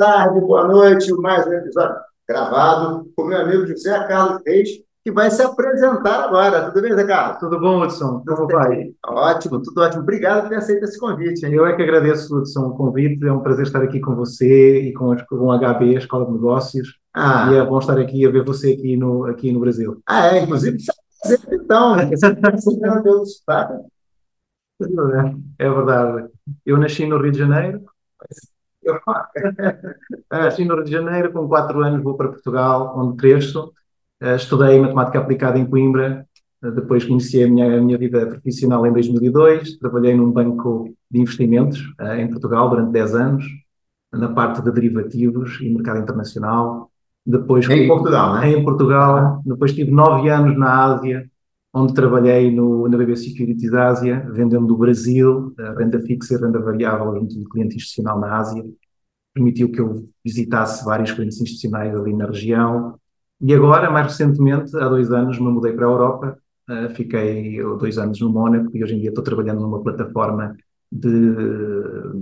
tarde, boa noite. Mais um episódio gravado com meu amigo José Carlos Reis, que vai se apresentar agora. Tudo bem, Zé Carlos? Tudo bom, Hudson? Como vai? Ótimo, tudo ótimo. Obrigado por ter aceito esse convite. Hein? Eu é que agradeço, Hudson, o convite. É um prazer estar aqui com você e com, com a HB, a Escola de Negócios. Ah. E é bom estar aqui a ver você aqui no, aqui no Brasil. Ah, é? Inclusive, então, né? É verdade. Eu nasci no Rio de Janeiro. Eu nasci no Rio de Janeiro, com 4 anos vou para Portugal, onde cresço. Eh, estudei matemática aplicada em Coimbra, eh, depois conheci a minha, a minha vida profissional em 2002. Trabalhei num banco de investimentos em Portugal durante 10 anos, na parte de derivativos e mercado internacional. Depois em Portugal, né? Em Portugal. Depois tive 9 anos na Ásia, onde trabalhei no, na BB Securities Ásia, vendendo do Brasil, renda fixa e renda variável junto do cliente institucional na Ásia. Permitiu que eu visitasse vários clientes institucionais ali na região. E agora, mais recentemente, há dois anos, me mudei para a Europa. Uh, fiquei dois anos no Mónaco e hoje em dia estou trabalhando numa plataforma de,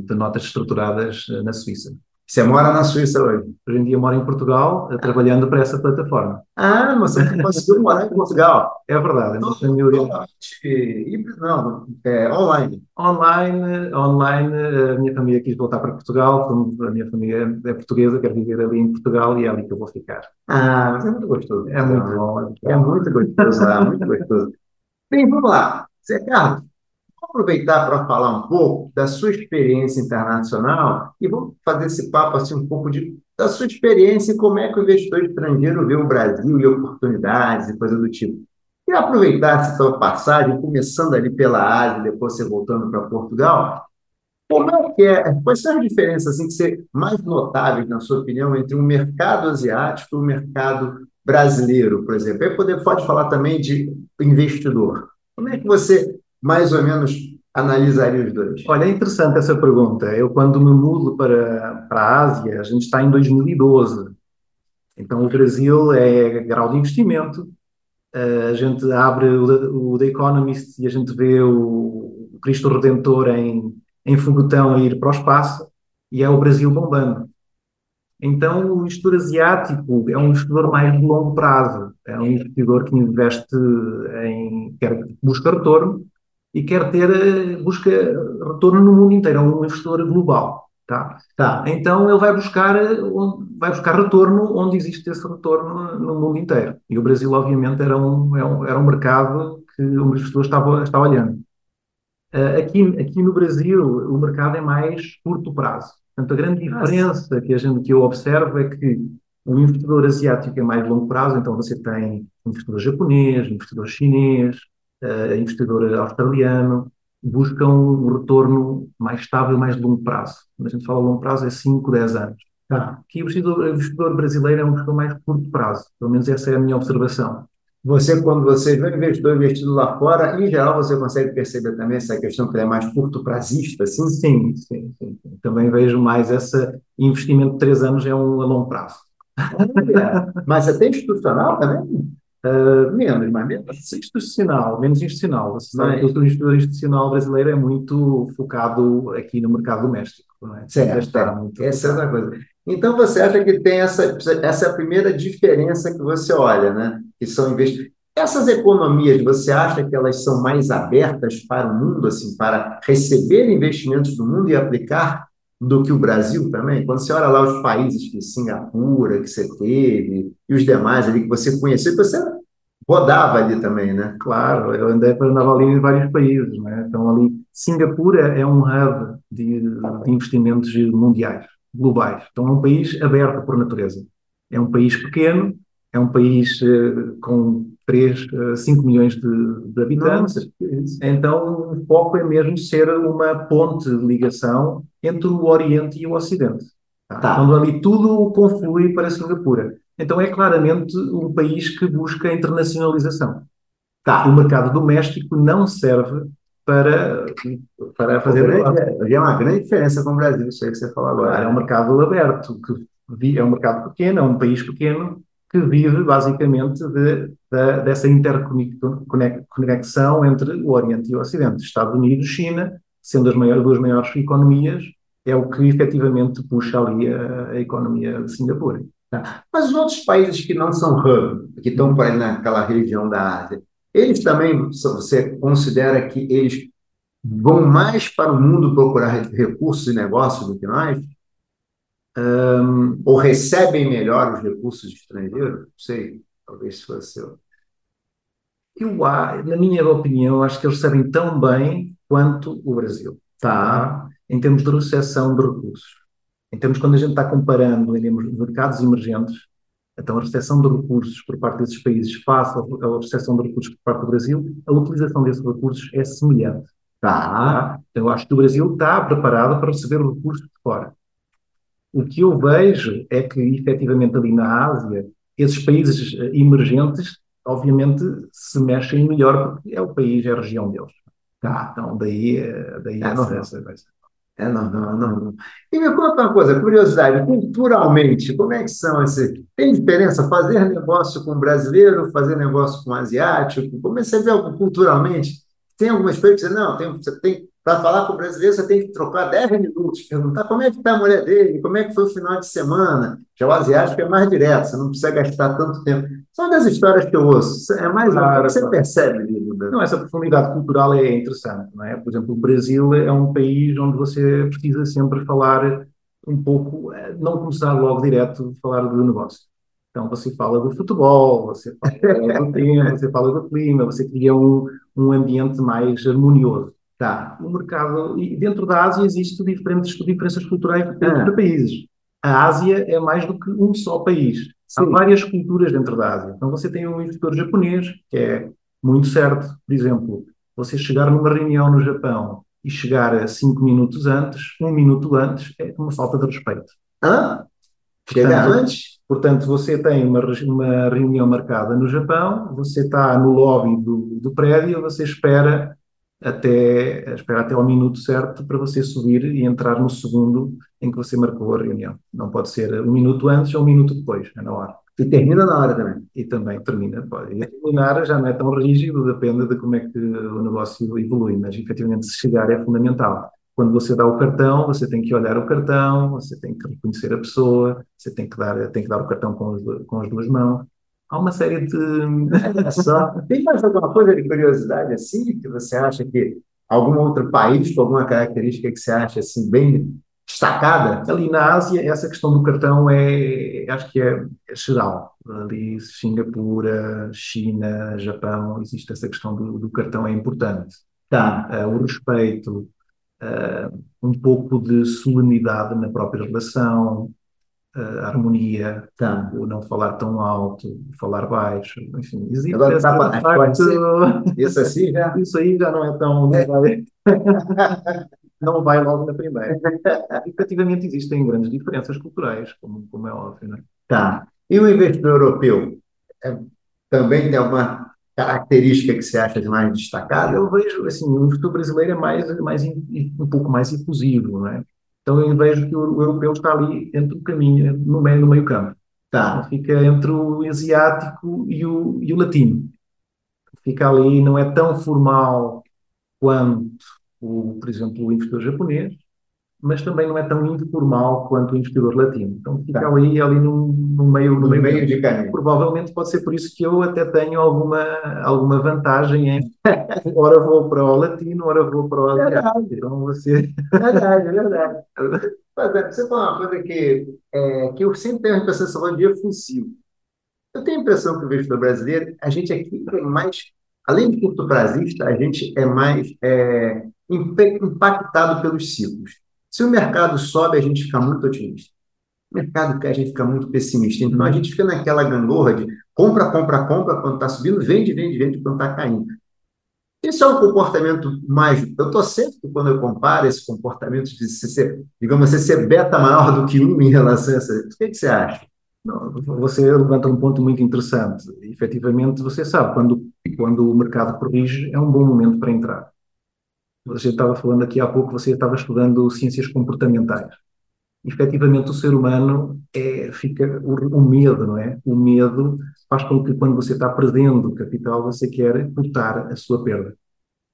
de notas estruturadas na Suíça. Você mora na Suíça hoje? Hoje em dia moro em Portugal, ah. trabalhando para essa plataforma. Ah, mas você conseguiu morar em Portugal? É verdade. Então, família... Híbrido, não, é online. Online, online, a minha família quis voltar para Portugal, a minha família é portuguesa, quer viver ali em Portugal e é ali que eu vou ficar. Ah, mas é muito gostoso. É muito bom. É muito gostoso lá, muito gostoso. Bem, vamos lá. Zé Carlos, aproveitar para falar um pouco da sua experiência internacional e vamos fazer esse papo assim um pouco de, da sua experiência e como é que o investidor estrangeiro vê o Brasil e oportunidades e coisa do tipo. E aproveitar essa sua passagem, começando ali pela Ásia, depois você voltando para Portugal, como é que é? Quais são as diferenças assim, que você, mais notáveis, na sua opinião, entre o mercado asiático e o mercado brasileiro, por exemplo? Aí poder, pode falar também de investidor. Como é que você mais ou menos analisaria os dois? Olha, é interessante essa pergunta. Eu, quando me mudo para, para a Ásia, a gente está em 2012. Então, o Brasil é grau de investimento. A gente abre o, o The Economist e a gente vê o, Cristo Redentor em, em foguetão a ir para o espaço e é o Brasil bombando. Então, o investidor asiático é um investidor mais de longo prazo, é um investidor que investe em, quer busca retorno, e quer ter, eh, busca retorno no mundo inteiro, é um investidor global. Tá? Tá. Então ele vai buscar, eh, vai buscar retorno onde existe esse retorno no mundo inteiro. E o Brasil, obviamente, era um, é era um mercado que o investidor estava, olhando. Aqui, aqui no Brasil, o mercado é mais curto prazo. Portanto, a grande diferença que, a gente, que eu observo é que o investidor asiático é mais longo prazo, então você tem investidor japonês, investidor chinês, uh, investidor australiano, buscam um retorno mais estável, mais de longo prazo. Quando a gente fala longo prazo, é 5, 10 anos. Tá. Aqui o investidor, o investidor brasileiro é um investidor mais curto prazo. Pelo menos essa é a minha observação. Você, quando você vê um investidor investido lá fora, em geral, você consegue perceber também essa questão que ele é mais curto prazista, assim? Sim, sim, sim. Também vejo mais esse investimento de três anos é um a longo prazo. Mas até institucional também? Uh, menos, mas menos institucional, menos institucional. Você sabe que o investidor institucional brasileiro é muito focado aqui no mercado doméstico. Não é? Certo, está muito essa é outra coisa. Então você acha que tem essa, essa é a primeira diferença que você olha, né? Que são investidores. Essas economias, você acha que elas são mais abertas para o mundo, assim, para receber investimentos do mundo e aplicar do que o Brasil também? Quando você olha lá os países que Singapura, que você teve, e os demais ali que você conheceu, você rodava ali também, né? Claro, eu andei andava ali em vários países, né? Então ali, Singapura é um hub de investimentos mundiais, globais. Então é um país aberto por natureza. É um país pequeno, é um país uh, com 3, uh, 5 milhões de, de habitantes. Nossa, então o foco é mesmo ser uma ponte de ligação entre o Oriente e o Ocidente. Tá? Tá. Quando ali tudo conflui para Singapura. Então é claramente um país que busca internacionalização. Tá. O mercado doméstico não serve para, para fazer. Havia uma grande diferença com o Brasil, isso aí que você falou agora. É um mercado aberto, que é um mercado pequeno, é um país pequeno que vive basicamente de, de, dessa interconexão entre o Oriente e o Ocidente. Estados Unidos, China, sendo as maiores, duas maiores economias, é o que efetivamente puxa ali a, a economia de Singapura. Tá. Mas os outros países que não são hub, que estão por naquela região da Ásia, eles também, você considera que eles vão mais para o mundo procurar recursos e negócios do que nós? Um, ou recebem melhor os recursos estrangeiros? Não sei, talvez fosse eu. Na minha opinião, acho que eles recebem tão bem quanto o Brasil. Tá? Em termos de recepção de recursos. Em termos, quando a gente está comparando em mercados emergentes, então a recepção de recursos por parte desses países face à recepção de recursos por parte do Brasil, a utilização desses recursos é semelhante. Tá? Então eu acho que o Brasil está preparado para receber recursos de fora. O que eu vejo é que, efetivamente, ali na Ásia, esses países eh, emergentes, obviamente, se mexem melhor porque é o país, é a região deles. Tá, então daí, eh, daí é, essa, essa, essa, é, não, não, não. E me conta uma coisa, curiosidade, culturalmente, como é que são esse... Tem diferença fazer negócio com brasileiro, fazer negócio com asiático? Como é que você vê culturalmente? Tem algumas coisas que você, não, tem, você tem para falar com o brasileiro, você tem que trocar 10 minutos, perguntar como é que está a mulher dele, como é que foi o final de semana. Já o asiático é mais direto, você não precisa gastar tanto tempo. São das histórias que eu ouço. É mais claro, você percebe, Lilo. Não, essa profundidade cultural é interessante. Não é? Por exemplo, o Brasil é um país onde você precisa sempre falar um pouco, eh, não começar logo direto a falar do negócio. Então você fala do futebol, você fala do tempo, você fala do clima, você cria um, um ambiente mais harmonioso. Tá. O mercado, e dentro da Ásia existem diferentes diferenças culturais dentro ah. de países. A Ásia é mais do que um só país. Sim. Há várias culturas dentro da Ásia. Então você tem um investidor japonês, que é muito certo. Por exemplo, você chegar numa reunião no Japão e chegar cinco minutos antes, um minuto antes, é uma falta de respeito. Hã? Chegar antes? Portanto, você tem uma, uma reunião marcada no Japão, você está no lobby do, do prédio, você espera até esperar até ao minuto certo para você subir e entrar no segundo em que você marcou a reunião. Não pode ser um minuto antes ou um minuto depois, é na hora. E termina na hora também. E também termina, pode. E terminar já não é tão rígido, depende de como é que o negócio evolui, mas efetivamente se chegar é fundamental. Quando você dá o cartão, você tem que olhar o cartão, você tem que reconhecer a pessoa, você tem que dar, tem que dar o cartão com, os, com as duas mãos há uma série de. só. Tem mais alguma coisa de curiosidade assim que você acha que algum outro país com alguma característica que você acha assim bem destacada? Ali na Ásia, essa questão do cartão é, acho que é, é geral. Ali, Singapura, China, Japão, existe essa questão do, do cartão, é importante. Tá. Uh, o respeito, uh, um pouco de solenidade na própria relação, a harmonia, tá. o não falar tão alto, falar baixo, enfim, existe Agora, essa, tá, facto, isso assim já? Isso aí já não é tão... Não vai, não vai logo na primeira. Efetivamente existem grandes diferenças culturais, como, como é óbvio, não é? Tá. E o investidor europeu? É, também tem alguma característica que você acha de mais destacada? Eu vejo, assim, o investidor brasileiro é mais, mais um pouco mais efusivo, não é? Então eu vejo que o, o europeu está ali entre o caminho, no meio, no meio campo. Tá. Fica entre o asiático e o, e o latino. Fica ali, não é tão formal quanto, o, por exemplo, o investidor japonês, mas também não é tão informal quanto o investidor latino. Então fica tá. ali, ali no, no meio, no, no meio, meio de caminho. Provavelmente pode ser por isso que eu até tenho alguma, alguma vantagem em ora vou para o latino, ora vou para o asiático. Então você... Verdade, é verdade. Mas, é, você falou uma coisa que, é, que eu sempre tenho a impressão falou de efusivo. Eu tenho a impressão que o investidor brasileiro, a gente aqui é mais, além de curto prazista, a gente é mais é, impactado pelos ciclos. Se o mercado sobe, a gente fica muito otimista. O mercado cai, a gente fica muito pessimista. Então, a gente fica naquela gangorra de compra, compra, compra quando está subindo, vende, vende, vende quando está caindo. Isso é um comportamento mais. Eu estou sempre, quando eu comparo esse comportamento de ser, digamos ser beta maior do que um em relação a isso. O que, que você acha? Não, você levanta um ponto muito interessante. Efetivamente, você sabe, quando, quando o mercado corrige, é um bom momento para entrar. Você estava falando aqui há pouco, você estava estudando ciências comportamentais. Efetivamente, o ser humano é, fica o, o, medo, não é? O medo faz com que, quando você está perdendo capital, você quer cortar a sua perda.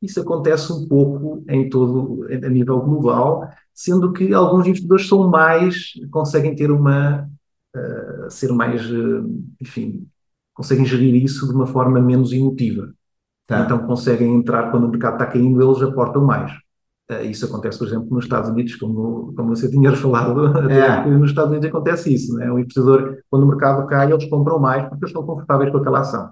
Isso acontece um pouco em todo, a nível global, sendo que alguns investidores são mais, conseguem ter uma, uh, ser mais, uh, enfim, conseguem gerir isso de uma forma menos emotiva. Tá. Então conseguem entrar quando o mercado está caindo, eles aportam mais. Uh, isso acontece, por exemplo, nos Estados Unidos, como, como você tinha falado, é. nos Estados Unidos acontece isso. Né? O investidor, quando o mercado cai, eles compram mais porque eles estão confortáveis com aquela ação.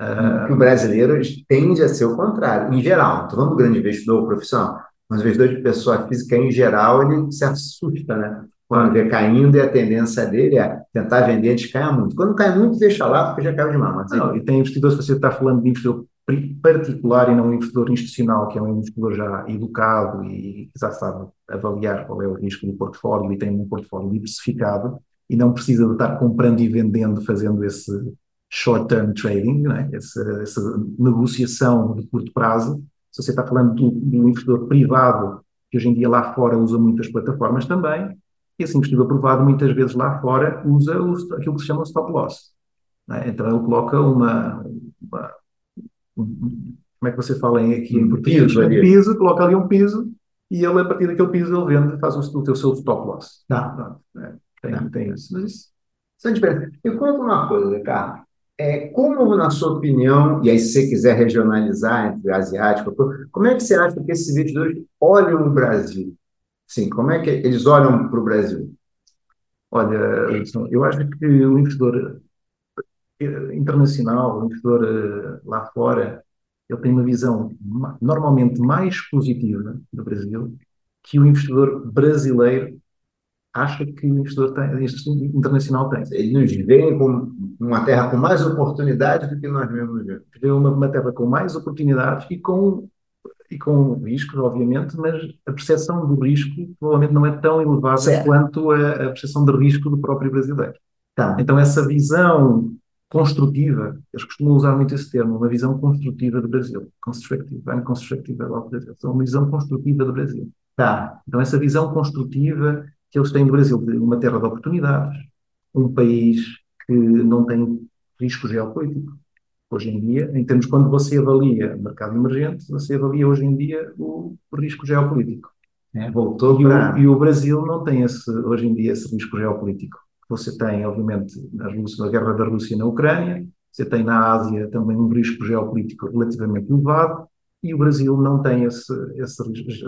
Uh, o brasileiro tende a ser o contrário, em geral. Estou falando do grande investidor profissional, mas o investidor de pessoa física, em geral, ele se assusta, né? Quando vê caindo e a tendência dele é tentar vender antes que caia muito. Quando cai muito, deixa lá, porque já caiu demais. Mas não, e tem investidores, se você está falando de investidor particular e não um investidor institucional, que é um investidor já educado e já sabe avaliar qual é o risco do portfólio e tem um portfólio diversificado e não precisa de estar comprando e vendendo, fazendo esse short-term trading, né? essa, essa, negociação de curto prazo. Se você está falando de um investidor privado, que hoje em dia lá fora usa muitas plataformas também, esse investidor privado muitas vezes lá fora usa o, aquilo que se chama stop loss. Né? Então ele coloca uma, uma um, como é que você fala em aqui em português? Um piso, coloca ali um piso e ele a partir daquele piso ele vende, faz o, o seu stop loss. Tá. É, tem, tá. tem isso. Mas isso, é diferente. E conta uma coisa, Ricardo. É, como, na sua opinião, e aí se você quiser regionalizar entre asiático, como é que você acha que esses investidores olham o Brasil? Sim, como é que eles olham para o Brasil? Olha, eu acho que o investidor eh, internacional, o investidor eh, lá fora, ele tem uma visão normalmente mais positiva do Brasil que o investidor brasileiro acha que o investidor tem, internacional tem. Eles nos veem como uma terra com mais oportunidades do que nós mesmos vemos. Vê uma, uma terra com mais oportunidades e com, e com riscos, obviamente, mas a percepção do risco provavelmente não é tão elevada certo. quanto a, a percepção de risco do próprio brasileiro. Tá. Então, essa visão construtiva, eles costumam usar muito esse termo, uma visão construtiva do Brasil. Constructive, I'm constructive about Brazil. Então, uma visão construtiva do Brasil. Tá. Então, essa visão construtiva que eles têm no Brasil, de uma terra de oportunidades, um país que não tem risco geopolítico. Hoje em dia, em termos, quando você avalia mercado emergente, você avalia hoje em dia o risco geopolítico. É, voltou e, o, e o Brasil não tem esse, hoje em dia esse risco geopolítico. Você tem, obviamente, a, Rússia, a guerra da Rússia na Ucrânia, você tem na Ásia também um risco geopolítico relativamente elevado, e o Brasil não tem esse, esse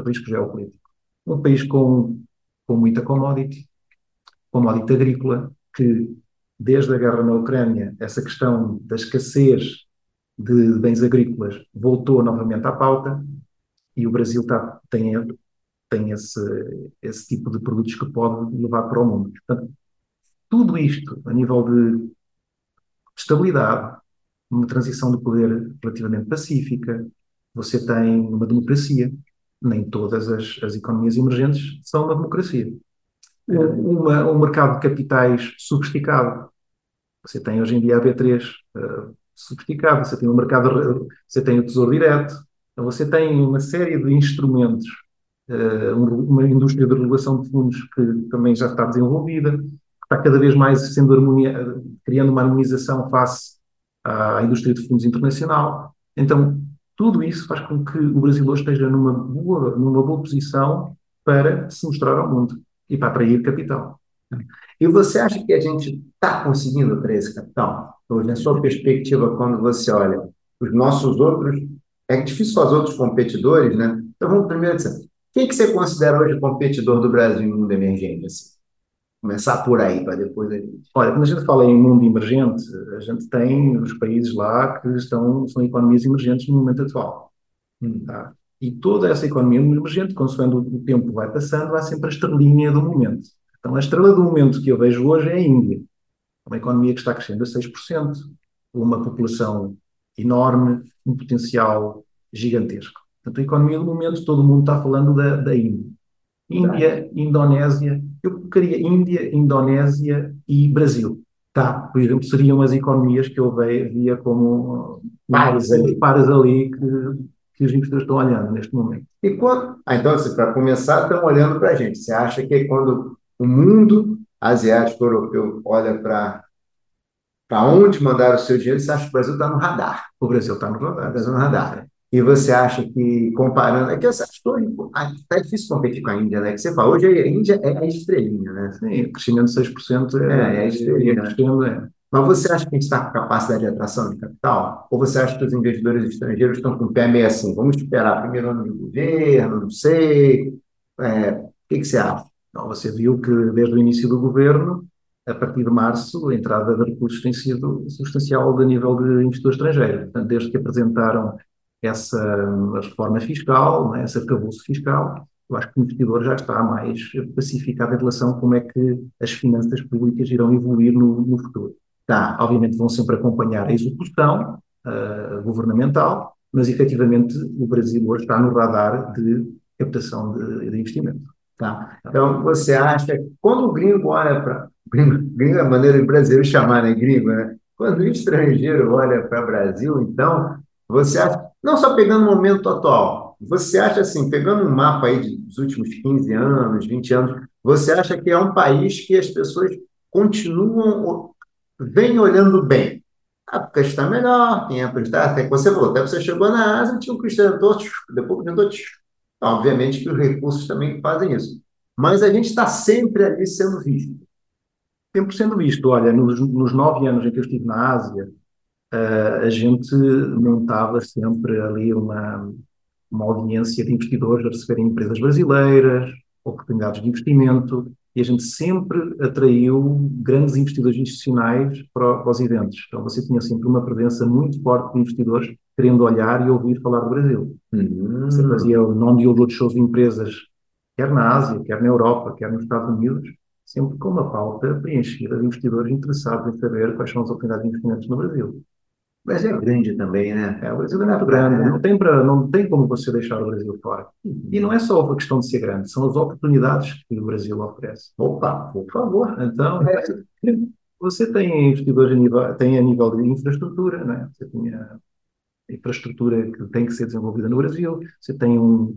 risco geopolítico. Um país com com muita commodity, commodity agrícola, que desde a guerra na Ucrânia, essa questão da escassez de bens agrícolas voltou novamente à pauta e o Brasil tá, tem, tem esse, esse tipo de produtos que pode levar para o mundo. Portanto, tudo isto a nível de estabilidade, uma transição de poder relativamente pacífica, você tem uma democracia, nem todas as, as economias emergentes são uma democracia. Uma, um mercado de capitais sofisticado. Você tem hoje em dia a B3 uh, eh, sofisticado, você tem o mercado, você tem o Tesouro Direto, então você tem uma série de instrumentos, uh, uma indústria de regulação de fundos que também já está desenvolvida, que está cada vez mais sendo harmonia, criando uma harmonização face à indústria de fundos internacional. Então, tudo isso faz com que o Brasil hoje esteja numa boa, numa boa posição para se mostrar ao mundo e para atrair capital. E você acha que a gente está conseguindo atrair esse capital? Hoje, na sua perspectiva, quando você olha os nossos outros, é difícil fazer outros competidores, né? Então vamos primeiro dizer, quem que você considera hoje competidor do Brasil em mundo emergente? Assim? Começar por aí, para depois. Olha, quando a gente fala em mundo emergente, a gente tem os países lá que estão, são economias emergentes no momento atual. Tá? E toda essa economia emergente, consoante o tempo vai passando, há sempre a estrelinha do momento. Então, a estrela do momento que eu vejo hoje é a Índia. Uma economia que está crescendo a 6%, uma população enorme, um potencial gigantesco. Portanto, a economia do momento, todo mundo está falando da, da Índia. Índia, Indonésia, eu colocaria Índia, Indonésia e Brasil. Tá, por exemplo, seriam as economias que eu via como pares ali, pares ali que, que os investidores estão olhando neste momento. E quando, ah, então, assim, para começar, estão olhando para a gente. Você acha que quando o mundo asiático europeu olha para para onde mandar o seu dinheiro, você acha que o Brasil está no radar? O Brasil está no Brasil no radar. E você acha que, comparando. É que essa história. Está difícil competir com a Índia, né? Que você fala, hoje a Índia é a estrelinha, né? Sim, o crescimento de 6% é, é, é a estrelinha. Crescendo, é. Mas você acha que a gente está com capacidade de atração de capital? Ou você acha que os investidores estrangeiros estão com o pé meio assim? Vamos esperar primeiro ano de governo, não sei. É, o que, que você acha? Não, você viu que desde o início do governo, a partir de março, a entrada de recursos tem sido substancial a nível de investidor estrangeiro. Portanto, desde que apresentaram essa reforma fiscal, né, esse arcabouço fiscal, eu acho que o investidor já está mais pacificado em relação a como é que as finanças públicas irão evoluir no, no futuro. Tá, obviamente vão sempre acompanhar a execução uh, governamental, mas efetivamente o Brasil hoje está no radar de captação de, de investimento. Tá. Então, você acha que quando o gringo olha para. Gringo, gringo é a maneira de brasileiro chamarem né, gringo, né? Quando o estrangeiro olha para o Brasil, então, você acha, não só pegando o momento atual, você acha assim, pegando um mapa aí dos últimos 15 anos, 20 anos, você acha que é um país que as pessoas continuam, vêm olhando bem? Ah, porque está melhor, tem a prestar, até que você falou, até você chegou na Ásia, tinha um cristiano, depois tentou, obviamente que os recursos também fazem isso. Mas a gente está sempre ali sendo visto. Sempre sendo visto. Olha, nos, nos nove anos em que eu estive na Ásia, uh, a gente montava sempre ali uma, uma audiência de investidores a receberem empresas brasileiras, oportunidades de investimento, e a gente sempre atraiu grandes investidores institucionais para, para os eventos. Então você tinha sempre uma presença muito forte de investidores querendo olhar e ouvir falar do Brasil. Uhum. Você fazia não de outros shows de empresas, quer na Ásia, quer na Europa, quer nos Estados Unidos, sempre com uma pauta preenchida de investidores interessados em saber quais são as oportunidades de investimentos no Brasil. O Brasil é grande também, né? É, o Brasil é muito grande. Não tem, pra, não tem como você deixar o Brasil fora. E não é só a questão de ser grande, são as oportunidades que o Brasil oferece. Opa, por favor. Então, é. você tem investidores a nível, tem a nível de infraestrutura, né? Você tem a infraestrutura que tem que ser desenvolvida no Brasil, você tem um,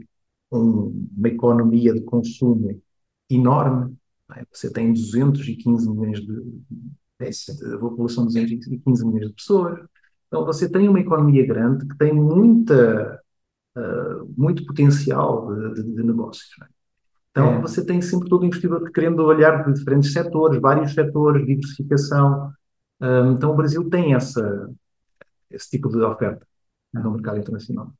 um, uma economia de consumo enorme, né? você tem 215 milhões de, de, população de 215 milhões de pessoas, então, você tem uma economia grande que tem muita, uh, muito potencial de, de, de negócios. É? Então, é. você tem sempre todo investidor querendo olhar de diferentes setores, vários setores, diversificação. Um, então, o Brasil tem essa, esse tipo de oferta no mercado internacional.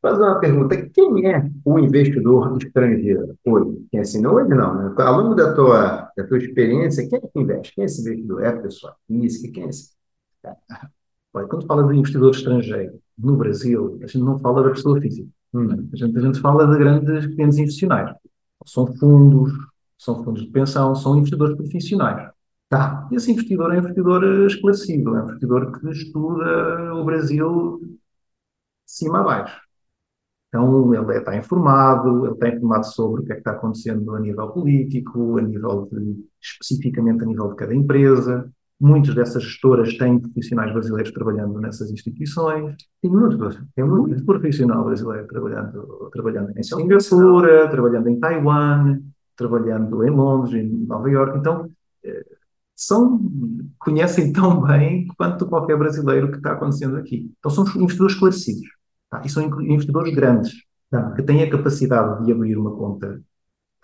Fazer uma pergunta. Quem é o investidor estrangeiro hoje? Quem assim, não hoje não, né? Ao longo da tua, da tua experiência, quem é que investe? Quem é esse investidor? É a pessoa física? Quem é esse? Olha, quando fala de investidor estrangeiro no Brasil, a gente não fala da pessoa física. Hum. A, gente, a gente fala de grandes clientes institucionais. São fundos, são fundos de pensão, são investidores profissionais. Tá. Esse investidor é um investidor esclarecido, é um investidor que estuda o Brasil de cima a baixo. Então, ele está informado, ele está informado sobre o que é que está acontecendo a nível político, a nível de, especificamente a nível de cada empresa, Muitas dessas gestoras têm profissionais brasileiros trabalhando nessas instituições. Tem muito, tem muito profissional brasileiro trabalhando, trabalhando em Singapura, trabalhando em Taiwan, trabalhando em Londres, em Nova York. Então, eh, são, conhecem tão bem quanto qualquer brasileiro que está acontecendo aqui. Então, são investidores esclarecidos. Tá? E são investidores grandes, tá? que têm a capacidade de abrir uma conta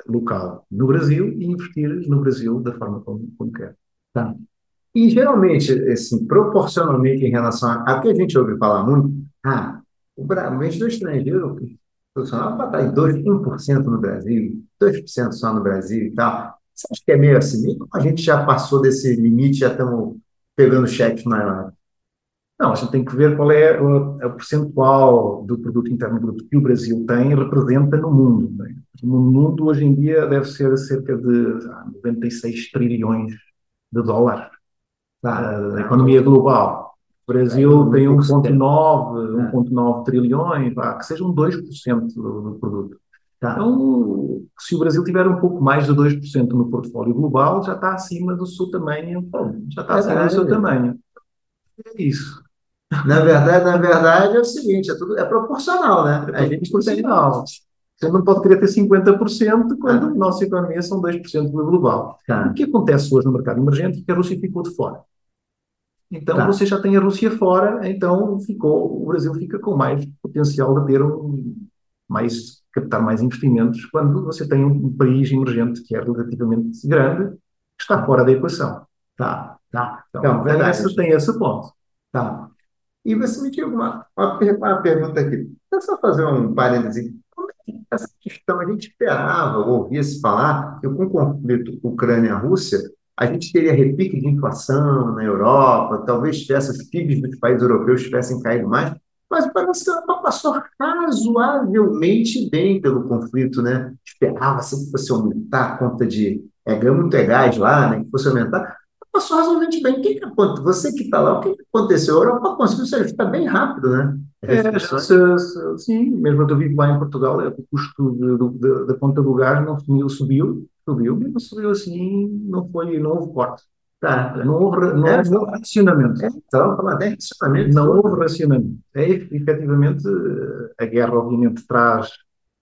local no Brasil e investir no Brasil da forma como, como quer. Tá. E geralmente, assim, proporcionalmente em relação a, a que a gente ouve falar muito, ah, o, o investidor estrangeiro profissional vai estar em 2, 1% no Brasil, 2% só no Brasil e tal. Você acha que é meio assim? Ou a gente já passou desse limite, já estamos pegando cheques maiores? Não, gente tem que ver qual é o, o percentual do produto interno bruto que o Brasil tem e representa no mundo. Né? No mundo, hoje em dia, deve ser cerca de ah, 96 trilhões de dólares da economia global. O Brasil tem 1,9 1,9 trilhões, vá, que sejam 2% do, do produto. Tá. Então, se o Brasil tiver um pouco mais de 2% no portfólio global, já está acima do seu tamanho, já está é acima do seu tamanho. É isso. Na verdade, na verdade é o seguinte, é, tudo, é proporcional, né? É a gente proporcional. Você não pode querer ter 50% quando ah. a nossa economia são 2% do global. Tá. O que acontece hoje no mercado emergente é que a Rússia ficou de fora. Então tá. você já tem a Rússia fora, então ficou, o Brasil fica com mais potencial de ter um, mais, captar mais investimentos quando você tem um país emergente que é relativamente grande, que está fora da equação. Tá, tá. Então, então tem, esse, tem esse ponto. Tá. E você me diga uma, uma, uma pergunta aqui. Deixa só fazer um parêntese. Essa questão a gente esperava, ou ouvia-se falar, que com o conflito Ucrânia-Rússia, a gente teria repique de inflação na Europa, talvez tivesse, os PIBs dos países europeus tivessem caído mais, mas parece que ela passou razoavelmente bem pelo conflito, né? Esperava-se que fosse aumentar a conta de é, muito é gás lá, né? Que fosse aumentar. Passou razoavelmente bem. O que, que aconteceu? Você que está lá, o que, que aconteceu? A Europa conseguiu se ajustar bem rápido, né? É, se, sim, mesmo eu vivo lá em Portugal, é, o custo de, de, da conta do gás não subiu, subiu, subiu, mas não subiu assim, não foi, não houve corte. Tá, não houve, não é, houve racionamento. É, então, falar de racionamento. Não houve racionamento. É, efetivamente, a guerra, obviamente, traz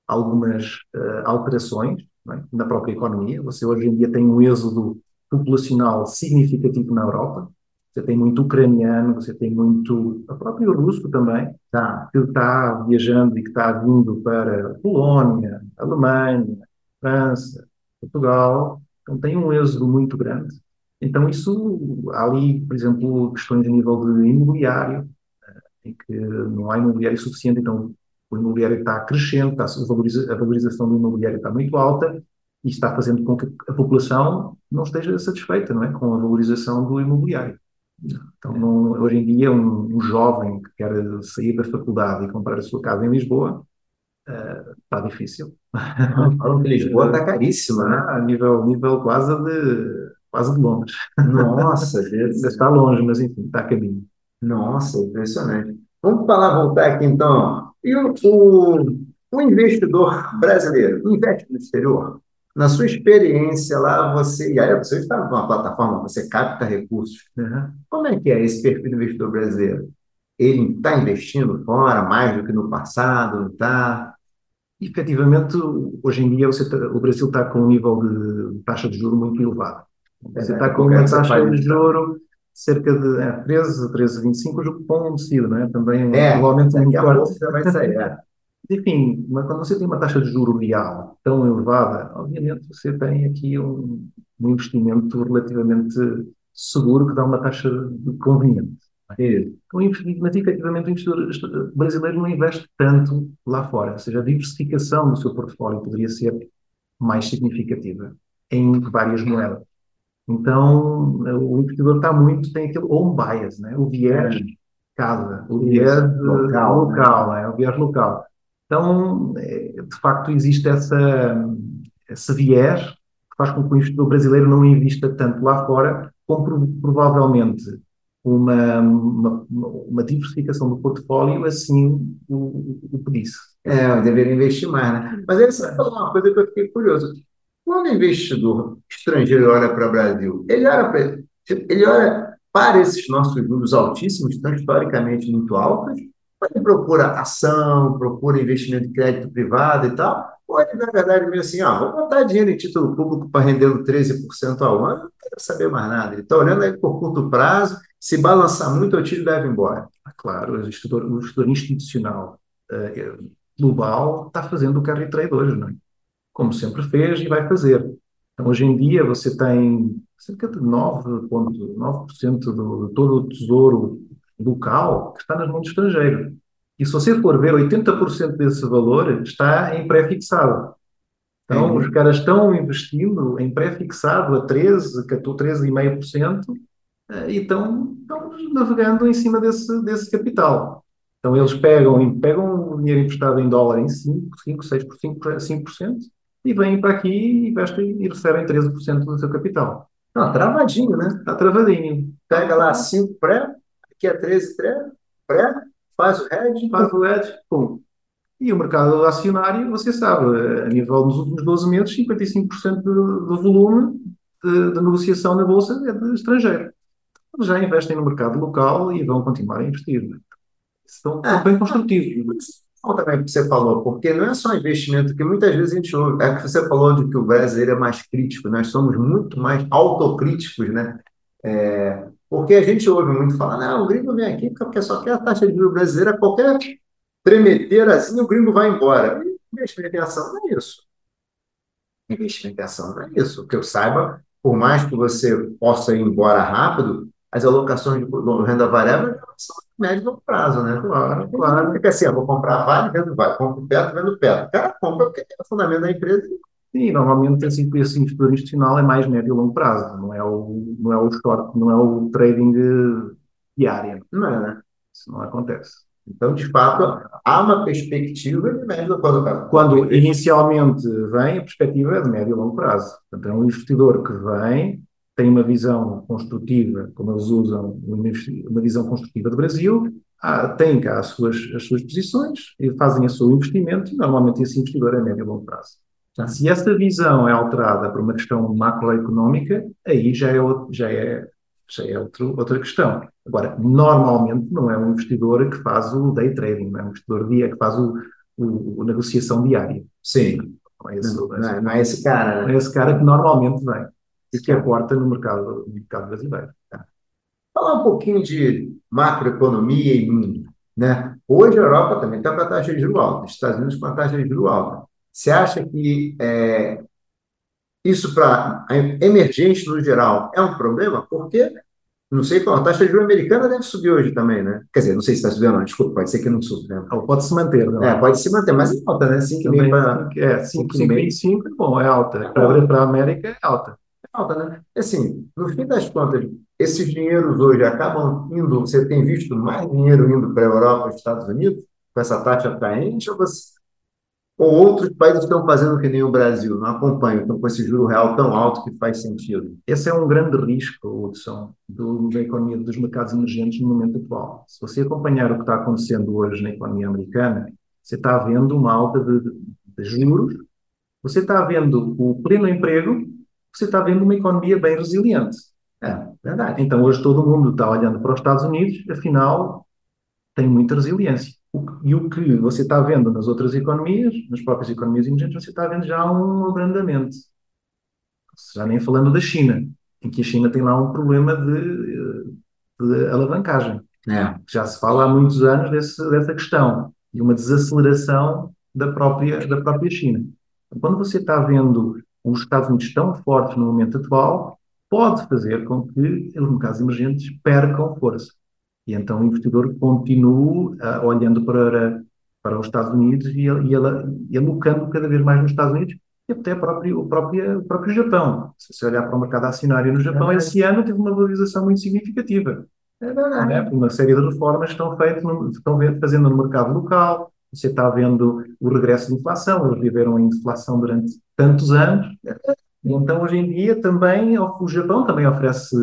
algumas uh, alterações é? na própria economia. Você hoje em dia tem um êxodo populacional significativo na Europa. Você tem muito ucraniano, você tem muito, o próprio russo também, tá, que está viajando e que está vindo para Polónia, Alemanha, França, Portugal. Então tem um êxodo muito grande. Então, isso, ali, por exemplo, questões a nível de imobiliário, eh, em que não há imobiliário suficiente, então o imobiliário está crescendo, está, a, a valorização do imobiliário está muito alta e está fazendo com que a população não esteja satisfeita não é, com a valorização do imobiliário. Então, não, hoje em dia, um, um, jovem que quer sair da faculdade e comprar a sua casa em Lisboa, uh, está difícil. Falam que Lisboa está caríssima, né? A nível, nível quase de quase de Londres. Nossa, Ainda está longe, mas enfim, está a caminho. Nossa, impressionante. Vamos falar, voltar aqui então. E o, o, o investidor brasileiro investe no exterior? Na sua experiência lá, você, e aí você está numa plataforma, você capta recursos. Como é que é esse perfil do investidor brasileiro? Ele está investindo fora mais do que no passado, não está? Efetivamente, hoje em dia você, tá, o Brasil está com um nível de taxa de juros muito elevado. Você está com uma taxa de juro cerca de é, 13, 13,25, o cupom descido, não é? Também é, provavelmente muito forte. vai sair, é. Enfim, mas quando você tem uma taxa de juro real tão elevada, obviamente você tem aqui um, um investimento relativamente seguro que dá uma taxa conveniente. É. Mas efetivamente o investidor brasileiro não investe tanto lá fora, ou seja, a diversificação do seu portfólio poderia ser mais significativa em várias moedas. Então, o investidor está muito, tem aquele home bias, né? o viés é. casa, o viés local, local né? o viés local. Então, é, de facto, existe essa, esse viés que faz com que o investidor brasileiro não invista tanto lá fora, como provavelmente uma, uma, uma, diversificação do portfólio assim o, o pedisse. É, deveria investir mais, né? Mas aí você falou uma coisa que eu fiquei curioso. Quando o investidor estrangeiro olha para o Brasil, ele olha para, ele olha para esses nossos juros altíssimos, tão historicamente muito altos, ele procura ação, procura investimento de crédito privado e tal, ou ele, na verdade, meio assim, ah, vou botar dinheiro em título público para render 13% ao ano, não quero saber mais nada. Ele está olhando aí por curto prazo, se balançar muito, o tiro deve embora. Ah, claro, o investidor, o investidor institucional uh, global está fazendo o carry trade hoje, não é? como sempre fez e vai fazer. Então, hoje em dia, você tem cerca de 9,9% do, de todo o tesouro local que está nas mãos do estrangeiro. E se você for ver, 80% desse valor está em pré-fixado. Então, os caras estão investindo em pré-fixado a 13%, 13,5% eh, e estão, estão navegando em cima desse, desse capital. Então, eles pegam, pegam o dinheiro emprestado em dólar em 5%, 5%, 6%, 5%, e vêm para aqui, investem e recebem 13% do seu capital. Não, travadinho, né? Está travadinho. Pega lá 5 pré, aqui é 13 pré, pré, faz o hedge. Faz o hedge, pum. E o mercado acionário, você sabe, a nível dos últimos 12 meses, 55% do, do volume de, de, negociação na Bolsa é de estrangeiro. Eles já investem no mercado local e vão continuar a investir. Né? Estão, estão bem construtivos também que você falou, porque não é só investimento, que muitas vezes a gente ouve, é que você falou de que o brasileiro é mais crítico, nós somos muito mais autocríticos, né? É, Porque a gente ouve muito falar, não, o gringo vem aqui porque só quer a taxa de juros brasileira, qualquer tremedeira assim, o gringo vai embora. investimento em ação não é isso. Investimento em ação não é isso. Que eu saiba, por mais que você possa ir embora rápido, as alocações de renda variável são médio e longo prazo, né? Claro, claro. Porque assim, eu vou comprar vale, vendo vale, compro perto, vendo perto. O cara compra porque é o fundamento da empresa Sim, normalmente assim, esse investidor institucional é mais médio e longo prazo, não é o, não é o short, não é o trading diário. Não é, né? Isso não acontece. Então, de fato, há uma perspectiva de médio quando, quando inicialmente vem, a perspectiva é de médio e longo prazo. Portanto, é um investidor que vem, tem uma visão construtiva, como eles usam, uma visão construtiva do Brasil, ah, tem cá as suas, as suas posições e fazem o seu investimento, e normalmente esse investidor é médio e longo prazo. Se essa visão é alterada por uma questão macroeconómica, aí já é, já é, já é outro, outra questão. Agora, normalmente não é um investidor que faz o day trading, não é um investidor dia que faz o, o, o negociação diária. Sim. Não é, esse, não, não, é, não é esse cara. Não é esse cara que normalmente vem e que aporta no mercado, no mercado brasileiro. Tá? Falar um pouquinho de macroeconomia e mundo. Né? Hoje a Europa também está com a taxa de juros alta, Estados Unidos com a taxa de juros alta. Você acha que é, isso para emergente no geral é um problema? Porque, não sei qual, a taxa de juros americana deve subir hoje também, né? Quer dizer, não sei se está subindo ou não, desculpa, pode ser que não suba. Né? Pode se manter, não é? Pode se manter, mas é alta, né? 5,5 para... É, 5,5 é bom, é alta. Para a América é alta. É alta, né? Assim, no fim das contas, esses dinheiros hoje acabam indo, você tem visto mais dinheiro indo para a Europa e Estados Unidos, com essa taxa atraente, ou você ou outros países estão fazendo que nem o Brasil, não acompanham, estão com esse juro real tão alto que faz sentido. Esse é um grande risco, Hudson, do, da economia dos mercados emergentes no momento atual. Se você acompanhar o que está acontecendo hoje na economia americana, você está vendo uma alta de, de juros, você está vendo o pleno emprego, você está vendo uma economia bem resiliente. É, verdade. Então hoje todo mundo está olhando para os Estados Unidos, afinal tem muita resiliência. E o que você está vendo nas outras economias, nas próprias economias emergentes, você está vendo já um abrandamento. Já nem falando da China, em que a China tem lá um problema de, de alavancagem. É. Já se fala há muitos anos desse, dessa questão, e uma desaceleração da própria, da própria China. Quando você está vendo os Estados Unidos tão fortes no momento atual, pode fazer com que os mercados emergentes percam força. E então o investidor continua uh, olhando para, para os Estados Unidos e, e, e alocando cada vez mais nos Estados Unidos e até próprio, o, próprio, o próprio Japão. Se você olhar para o mercado acionário no Japão, é esse ano teve uma valorização muito significativa. É verdade. Né? Uma série de reformas estão feitas, estão fazendo no mercado local. Você está vendo o regresso de inflação. Eles viveram em inflação durante tantos anos. E então, hoje em dia, também o Japão também oferece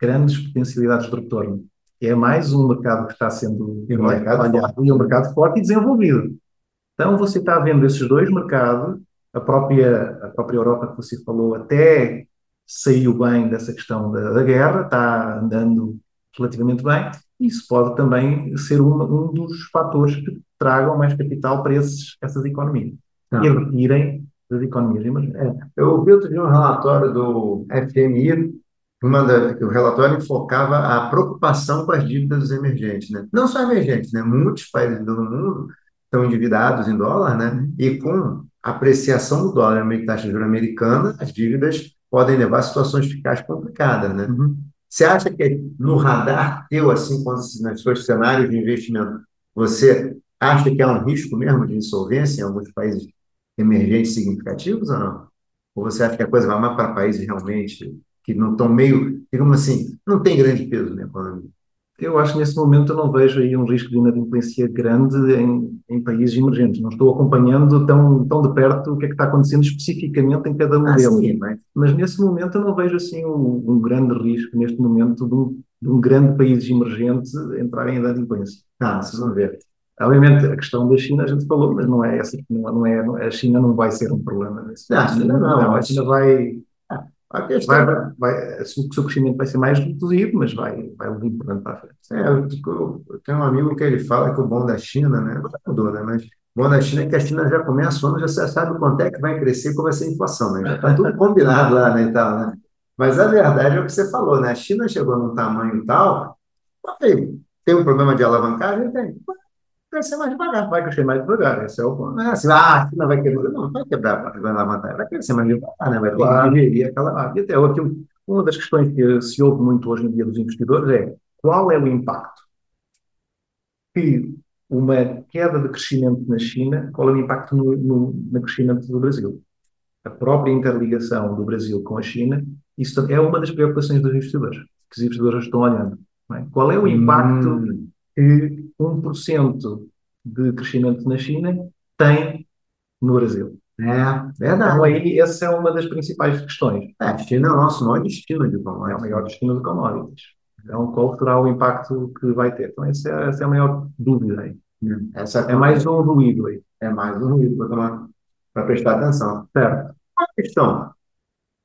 grandes potencialidades de retorno é mais um mercado que está sendo e um mercado olhado e um mercado forte e desenvolvido. Então você está vendo esses dois mercados, a própria, a própria Europa que você falou até saiu bem dessa questão da, da guerra, está andando relativamente bem, isso pode também ser um, um dos fatores que tragam mais capital para esses, essas economias e retirem das economias emergentes. É, eu ouvi outro dia um relatório do FMI uma da, que o relatório enfocava a preocupação com as dívidas emergentes, né? Não só emergentes, né? Muitos países do mundo estão endividados em dólar, né? E com a apreciação do dólar e taxa de juros americana, as dívidas podem levar a situações fiscais complicadas, né? Uhum. Você acha que no radar teu, assim, nos seus cenários de investimento, você acha que há um risco mesmo de insolvência em alguns países emergentes significativos ou não? Ou você acha que a coisa vai mais para países realmente que não estão meio, digamos assim, não tem grande peso na economia. Eu acho que nesse momento eu não vejo aí um risco de inadimplência grande em, em países emergentes. Não estou acompanhando tão, tão de perto o que é que está acontecendo especificamente em cada um ah, deles. Sim, mas... mas nesse momento eu não vejo assim um, um grande risco, neste momento, de um, de um grande país emergente entrar em inadimplência. Ah, vocês vão ver. Obviamente, a questão da China a gente falou, mas não é essa, não é, não é a China não vai ser um problema nesse não, a China não, não, a China vai a questão vai, vai, o seu crescimento vai ser mais reduzido, mas vai, vai importante para frente. É, eu, eu, tenho um amigo que ele fala que o bom da China, né? Mudou, né? Mas o bom da China é que a China já começa o ano, já sabe quanto é que vai crescer e qual vai ser a inflação, né? Já está tudo combinado lá, né? E tal, né? Mas a verdade é o que você falou, né? A China chegou num tamanho tal, ok, tem um problema de alavancagem? Tem. Vai crescer mais devagar. Vai crescer mais devagar, esse é o ponto. Não é assim, ah, a China vai quebrar. Não, vai quebrar, vai levantar, vai crescer mais devagar, né? Vai ter Claro. que aquela. Ah, e até aquilo, uma das questões que se ouve muito hoje em dia dos investidores é qual é o impacto que uma queda de crescimento na China, qual é o impacto no, no, no crescimento do Brasil? A própria interligação do Brasil com a China, isso é uma das preocupações dos investidores, que os investidores estão olhando. é? Qual é o impacto Hum, que 1% de crescimento na China tem no Brasil? é, Então, verdade. aí, essa é uma das principais questões. É, a China é o nosso maior destino de É o commodities. maior destino de commodities. Então, qual será o impacto que vai ter? Então, essa é, essa é a maior dúvida aí. Hum, Essa É mais um ruído aí. é mais um ruído para prestar atenção. Certo. Uma questão.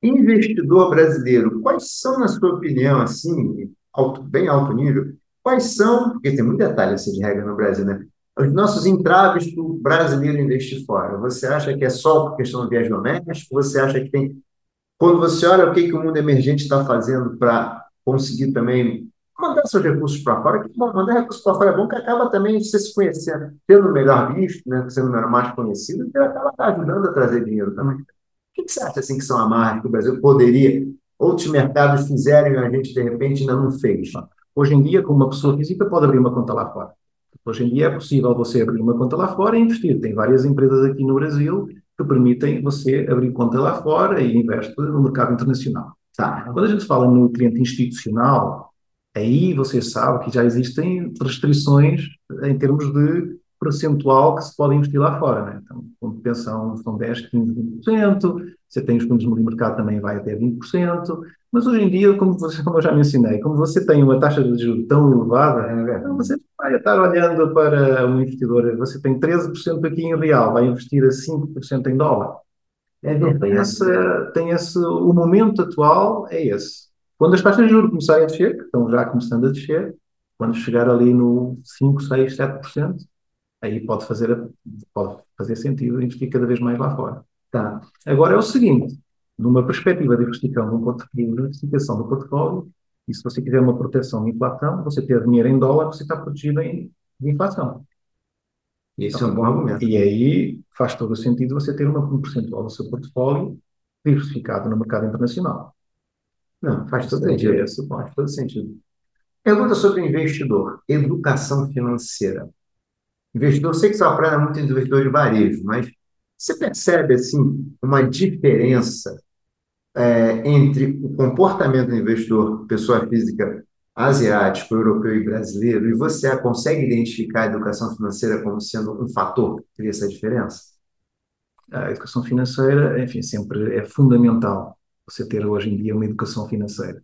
Investidor brasileiro, quais são, na sua opinião, assim, alto, bem alto nível, quais são, porque tem muito detalhe assim, de regra no Brasil, né? Os nossos entraves para o brasileiro investir fora. Você acha que é só por questão do viés doméstico? Você acha que tem. Quando você olha o que, que o mundo emergente está fazendo para conseguir também mandar seus recursos para fora, que bom, mandar recursos para fora é bom, que acaba também você se conhecendo, tendo melhor visto, né, sendo mais conhecido, e acaba ajudando a trazer dinheiro também. O que que você acha assim que são amarras que o Brasil poderia, outros mercados fizerem a gente de repente ainda não fez? Hoje em dia, como uma pessoa física, pode abrir uma conta lá fora. Hoje em dia é possível você abrir uma conta lá fora e investir. Tem várias empresas aqui no Brasil que permitem você abrir conta lá fora e investe no mercado internacional. Tá. Quando a gente fala no cliente institucional, aí você sabe que já existem restrições em termos de percentual que se pode investir lá fora. Né? Então, fundo de pensão são 10, 15, 20%, você tem os fundos de mercado também vai até 20%, mas hoje em dia, como, você, como eu já mencionei, como você tem uma taxa de juros tão elevada, então você vai estar olhando para um investidor, você tem 13% aqui em real, vai investir a 5% em dólar. É Então, tem esse, tem esse, o momento atual é esse. Quando as taxas de juros começarem a descer, que estão já começando a descer, quando chegar ali no 5, 6, 7%, aí pode fazer, pode fazer sentido investir cada vez mais lá fora. Tá. Agora é o seguinte, numa perspectiva de investigação um portfólio, de investigação do portfólio, e se você quiser uma proteção de inflação, você ter dinheiro em dólar, você está protegido em, de inflação. Esse é um bom argumento. E aí faz todo o sentido você ter uma, um percentual do seu portfólio diversificado no mercado internacional. Não, faz todo é sentido. o. Faz todo sentido. Pergunta sobre investidor. Educação financeira. Investidor, sei que você aprende muito em investidor de varejo, mas você percebe, assim, uma diferença é, entre o comportamento do investidor, pessoa física asiático, europeu e brasileiro, e você consegue identificar a educação financeira como sendo um fator que cria essa diferença? A educação financeira, enfim, sempre é fundamental você ter hoje em dia uma educação financeira.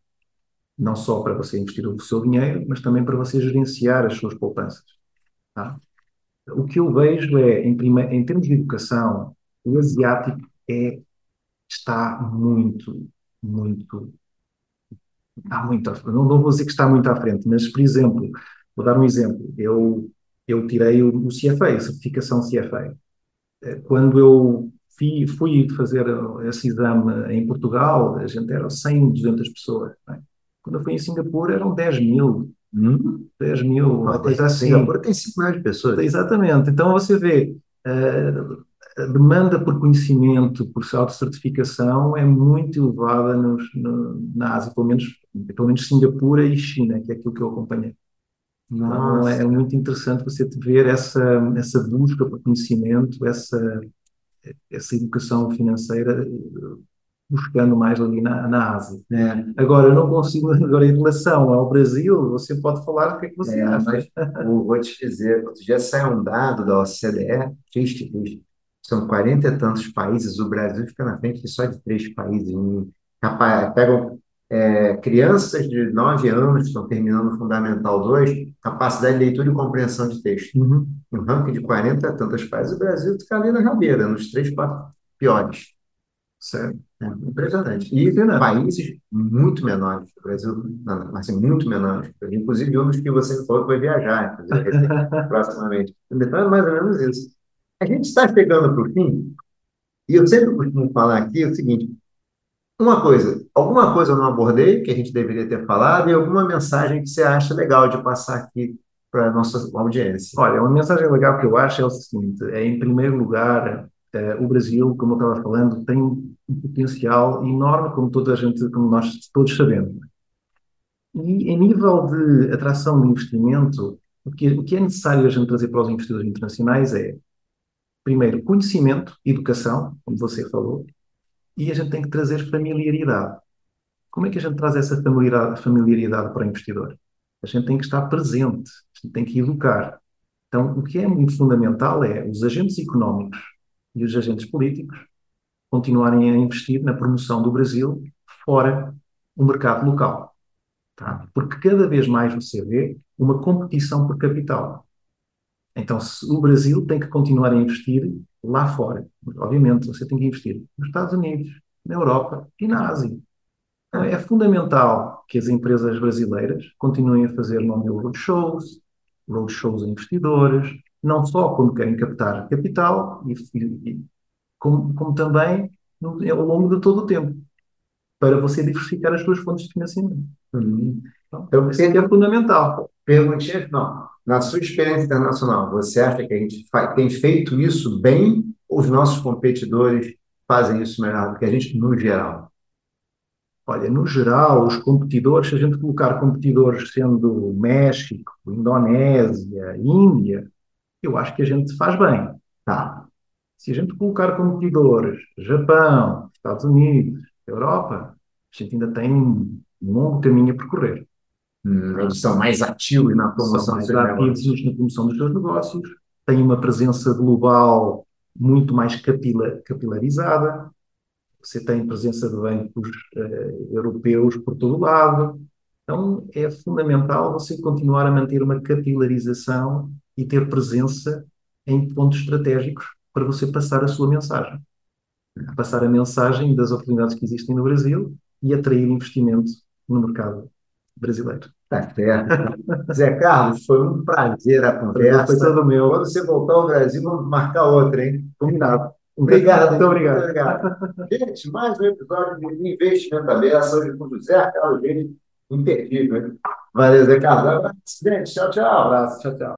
Não só para você investir o seu dinheiro, mas também para você gerenciar as suas poupanças. tá? O que eu vejo é, em, prime... em termos de educação, o asiático é, está muito, muito, está muito, à... não, não vou dizer que está muito à frente, mas, por exemplo, vou dar um exemplo. Eu, eu tirei o, o CFA, a certificação CFA. Quando eu fui, fui fazer esse exame em Portugal, a gente era 100, 200 pessoas. É? Quando eu fui em Singapura, eram 10 mil. Hum? 10 mil, uma coisa assim. Singapura tem 5 milhões de pessoas. Exatamente. Então você vê, a demanda por conhecimento, por autocertificação é muito elevada nos, no, na Ásia, pelo menos, pelo menos Singapura e China, que é aquilo que eu acompanhei. Então é muito interessante você ver essa, essa busca por conhecimento, essa, essa educação financeira buscando mais ali na, na Ásia. É. Agora, eu não consigo, agora em relação ao Brasil, você pode falar o que é que você é, acha. Mas, vou te dizer, já saiu um dado da OCDE, triste, triste, são 40 e tantos países, o Brasil fica na frente só de três países. Capaz, pegam é, crianças de 9 anos que estão terminando o Fundamental 2, capacidade de leitura e compreensão de texto. Uhum. Um ranking de 40 e tantos países, o Brasil fica ali na rabeira, nos três, quatro piores. Certo. É, impressionante. E países muito menores. O Brasil, não, assim, muito menores. Inclusive um dos que você falou que vai viajar, proximamente. Então é mais ou menos isso. A gente está chegando para o fim, e eu sempre costumo falar aqui o seguinte: Uma coisa, alguma coisa eu não abordei que a gente deveria ter falado e alguma mensagem que você acha legal de passar aqui para a nossa audiência? Olha, uma mensagem legal que eu acho é o seguinte: é, em primeiro lugar, eh, o Brasil, como eu estava falando, tem um potencial enorme, como toda a gente, como nós todos sabemos. E em nível de atração de investimento, o que, o que é necessário a gente trazer para os investidores internacionais é, primeiro, conhecimento, educação, como você falou, e a gente tem que trazer familiaridade. Como é que a gente traz essa familiaridade, para o investidor? A gente tem que estar presente, a gente tem que educar. Então, o que é muito fundamental é os agentes económicos e os agentes políticos continuarem a investir na promoção do Brasil fora do mercado local. Tá? Porque cada vez mais você vê uma competição por capital. Então, o Brasil tem que continuar a investir lá fora. Obviamente, você tem que investir nos Estados Unidos, na Europa e na Ásia. Então, é fundamental que as empresas brasileiras continuem a fazer não roadshows, roadshows a investidores, não só quando querem captar capital, e, e, como, como também no, ao longo de todo o tempo, para você diversificar as suas fontes de financiamento. Hum. Então, isso é fundamental. Perguntinha, não. Na sua experiência internacional, você acha que a gente tem feito isso bem ou os nossos competidores fazem isso melhor do que a gente, no geral? Olha, no geral, os competidores, se a gente colocar competidores sendo México, Indonésia, Índia, eu acho que a gente faz bem. Tá. Se a gente colocar competidores Japão, Estados Unidos, Europa, a gente ainda tem um longo caminho a percorrer. Hum, eles são mais ativos na promoção mais ativos na promoção dos seus negócios, têm uma presença global muito mais capila, capilarizada, você tem presença de bancos uh, europeus por todo lado. Então, é fundamental você continuar a manter uma capilarização e ter presença em pontos estratégicos para você passar a sua mensagem. Passar a mensagem das oportunidades que existem no Brasil e atrair investimento no mercado brasileiro. Tá certo. Zé Carlos, foi um prazer a conversa. Foi todo meu. Quando você voltar ao Brasil, vamos marcar outra, hein? Combinado. Obrigado. Muito obrigado. Muito obrigado. Gente, mais um episódio de Investimento Aberto, hoje com o Zé Carlos, gente imperdível. Valeu, Zé Carlos. Gente. Tchau, tchau. Um abraço. Tchau, tchau.